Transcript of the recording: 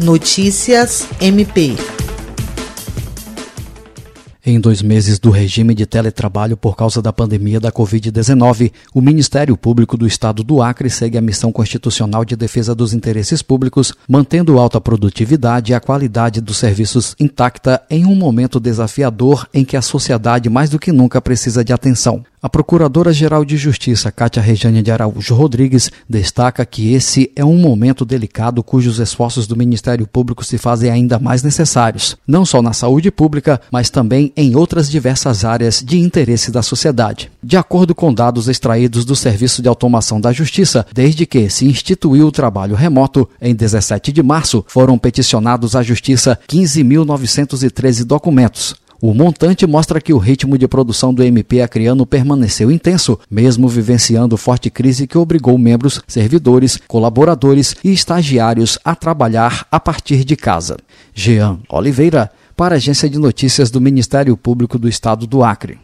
Notícias MP. Em dois meses do regime de teletrabalho por causa da pandemia da Covid-19, o Ministério Público do Estado do Acre segue a missão constitucional de defesa dos interesses públicos, mantendo alta produtividade e a qualidade dos serviços intacta em um momento desafiador em que a sociedade mais do que nunca precisa de atenção. A Procuradora-Geral de Justiça, Cátia Rejane de Araújo Rodrigues, destaca que esse é um momento delicado cujos esforços do Ministério Público se fazem ainda mais necessários, não só na saúde pública, mas também em outras diversas áreas de interesse da sociedade. De acordo com dados extraídos do Serviço de Automação da Justiça, desde que se instituiu o trabalho remoto, em 17 de março, foram peticionados à Justiça 15.913 documentos. O montante mostra que o ritmo de produção do MP acreano permaneceu intenso, mesmo vivenciando forte crise que obrigou membros, servidores, colaboradores e estagiários a trabalhar a partir de casa. Jean Oliveira, para a Agência de Notícias do Ministério Público do Estado do Acre.